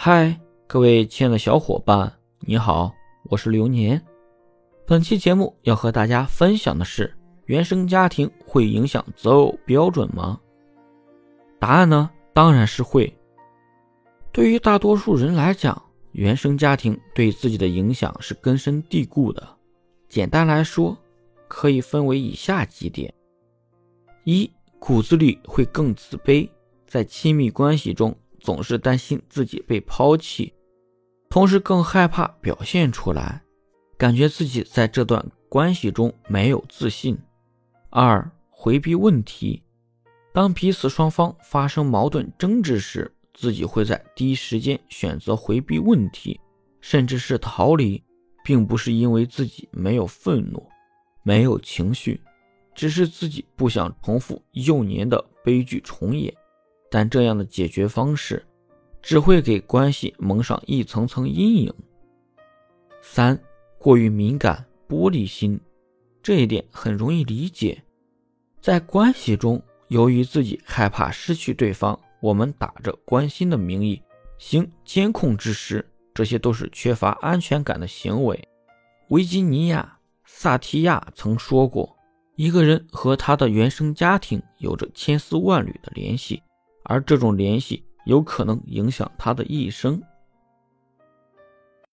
嗨，各位亲爱的小伙伴，你好，我是流年。本期节目要和大家分享的是：原生家庭会影响择偶标准吗？答案呢，当然是会。对于大多数人来讲，原生家庭对自己的影响是根深蒂固的。简单来说，可以分为以下几点：一，骨子里会更自卑，在亲密关系中。总是担心自己被抛弃，同时更害怕表现出来，感觉自己在这段关系中没有自信。二、回避问题，当彼此双方发生矛盾争执时，自己会在第一时间选择回避问题，甚至是逃离，并不是因为自己没有愤怒、没有情绪，只是自己不想重复幼年的悲剧重演。但这样的解决方式，只会给关系蒙上一层层阴影。三、过于敏感、玻璃心，这一点很容易理解。在关系中，由于自己害怕失去对方，我们打着关心的名义行监控之实，这些都是缺乏安全感的行为。维吉尼亚·萨提亚曾说过：“一个人和他的原生家庭有着千丝万缕的联系。”而这种联系有可能影响他的一生。